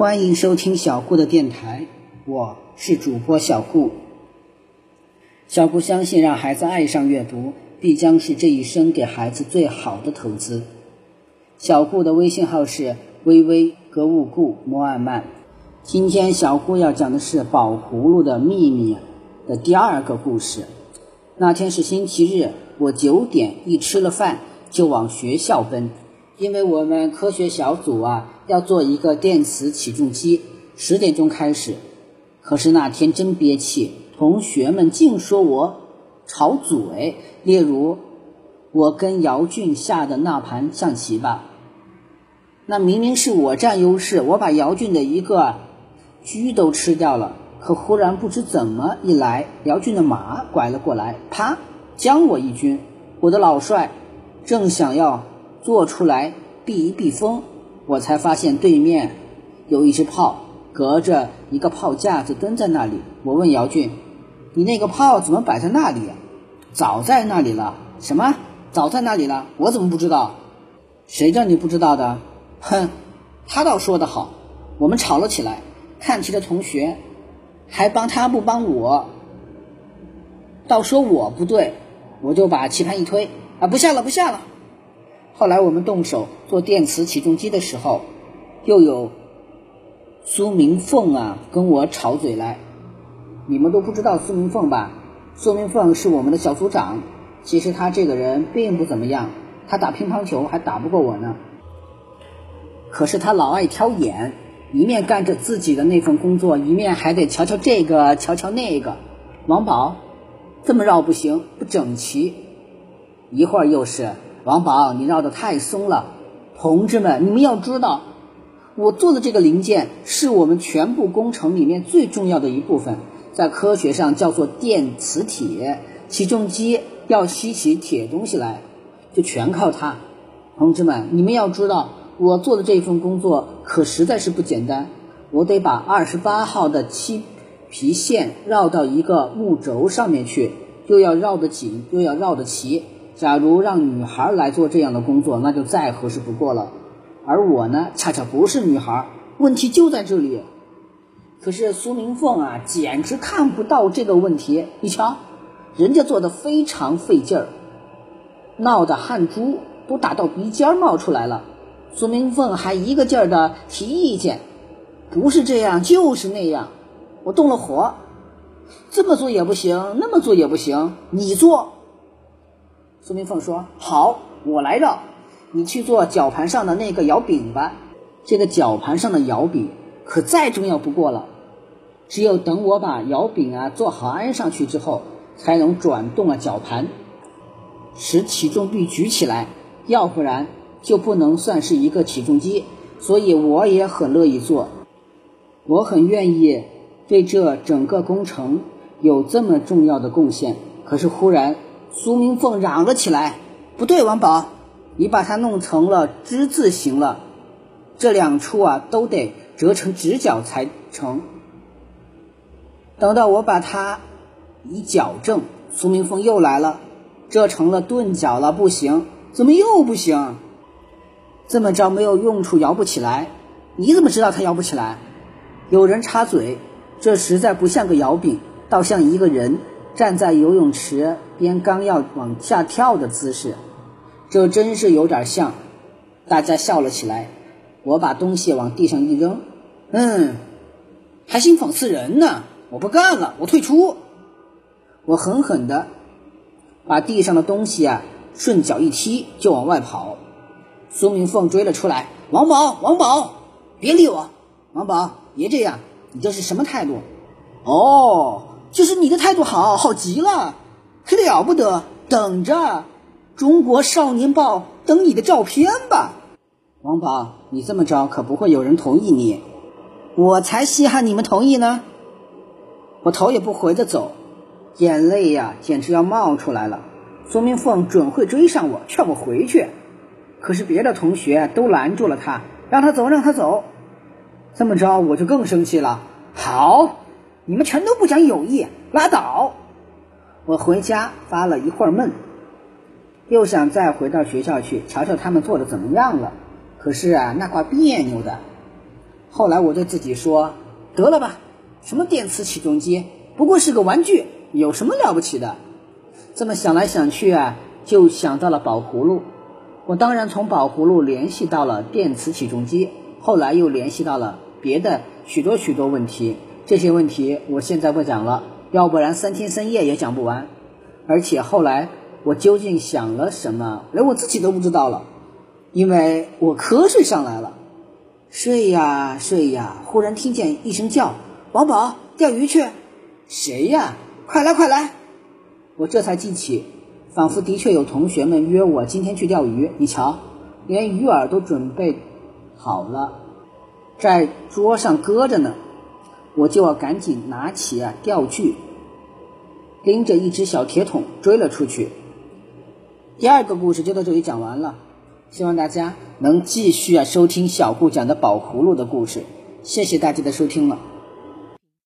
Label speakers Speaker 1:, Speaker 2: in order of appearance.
Speaker 1: 欢迎收听小顾的电台，我是主播小顾。小顾相信，让孩子爱上阅读，必将是这一生给孩子最好的投资。小顾的微信号是微微格物顾摩尔曼。今天小顾要讲的是《宝葫芦的秘密》的第二个故事。那天是星期日，我九点一吃了饭就往学校奔。因为我们科学小组啊要做一个电磁起重机，十点钟开始。可是那天真憋气，同学们竟说我吵嘴。例如，我跟姚俊下的那盘象棋吧，那明明是我占优势，我把姚俊的一个车都吃掉了。可忽然不知怎么一来，姚俊的马拐了过来，啪，将我一军。我的老帅正想要。做出来避一避风，我才发现对面有一只炮，隔着一个炮架子蹲在那里。我问姚俊：“你那个炮怎么摆在那里？”早在那里了。什么？早在那里了？我怎么不知道？谁叫你不知道的？哼，他倒说得好。我们吵了起来，看棋的同学还帮他不帮我，倒说我不对，我就把棋盘一推，啊，不下了，不下了。后来我们动手做电磁起重机的时候，又有苏明凤啊跟我吵嘴来。你们都不知道苏明凤吧？苏明凤是我们的小组长。其实他这个人并不怎么样，他打乒乓球还打不过我呢。可是他老爱挑眼，一面干着自己的那份工作，一面还得瞧瞧这个，瞧瞧那个。王宝，这么绕不行，不整齐。一会儿又是。王宝，你绕得太松了，同志们，你们要知道，我做的这个零件是我们全部工程里面最重要的一部分，在科学上叫做电磁铁。起重机要吸起铁东西来，就全靠它。同志们，你们要知道，我做的这份工作可实在是不简单，我得把二十八号的漆皮线绕到一个木轴上面去，又要绕得紧，又要绕得齐。假如让女孩来做这样的工作，那就再合适不过了。而我呢，恰恰不是女孩，问题就在这里。可是苏明凤啊，简直看不到这个问题。你瞧，人家做的非常费劲儿，闹得汗珠都打到鼻尖冒出来了。苏明凤还一个劲儿的提意见，不是这样就是那样。我动了火，这么做也不行，那么做也不行，你做。苏明凤说：“好，我来绕，你去做绞盘上的那个摇柄吧。这个绞盘上的摇柄可再重要不过了。只有等我把摇柄啊做好安上去之后，才能转动了绞盘，使起重臂举起来。要不然就不能算是一个起重机。所以我也很乐意做，我很愿意对这整个工程有这么重要的贡献。可是忽然。”苏明凤嚷了起来：“不对，王宝，你把它弄成了之字形了，这两处啊都得折成直角才成。等到我把它一矫正，苏明凤又来了，这成了钝角了，不行，怎么又不行？这么着没有用处，摇不起来。你怎么知道它摇不起来？有人插嘴，这实在不像个摇柄，倒像一个人。”站在游泳池边，刚要往下跳的姿势，这真是有点像。大家笑了起来。我把东西往地上一扔，嗯，还兴讽刺人呢。我不干了，我退出。我狠狠的把地上的东西啊顺脚一踢，就往外跑。苏明凤追了出来：“王宝，王宝，别理我！王宝，别这样，你这是什么态度？”哦。就是你的态度好好极了，可了不得！等着，《中国少年报》等你的照片吧。王宝，你这么着可不会有人同意你，我才稀罕你们同意呢。我头也不回的走，眼泪呀简直要冒出来了。苏明凤准会追上我，劝我回去，可是别的同学都拦住了他，让他走，让他走。这么着我就更生气了。好。你们全都不讲友谊，拉倒！我回家发了一会儿闷，又想再回到学校去瞧瞧他们做的怎么样了。可是啊，那怪别扭的。后来我对自己说：“得了吧，什么电磁起重机，不过是个玩具，有什么了不起的？”这么想来想去啊，就想到了宝葫芦。我当然从宝葫芦联系到了电磁起重机，后来又联系到了别的许多许多问题。这些问题我现在不讲了，要不然三天三夜也讲不完。而且后来我究竟想了什么，连我自己都不知道了，因为我瞌睡上来了。睡呀睡呀，忽然听见一声叫：“王宝，钓鱼去！”谁呀？快来快来！我这才记起。仿佛的确有同学们约我今天去钓鱼，你瞧，连鱼饵都准备好了，在桌上搁着呢。我就要赶紧拿起啊钓具，拎着一只小铁桶追了出去。第二个故事就到这里讲完了，希望大家能继续啊收听小顾讲的宝葫芦的故事。谢谢大家的收听了。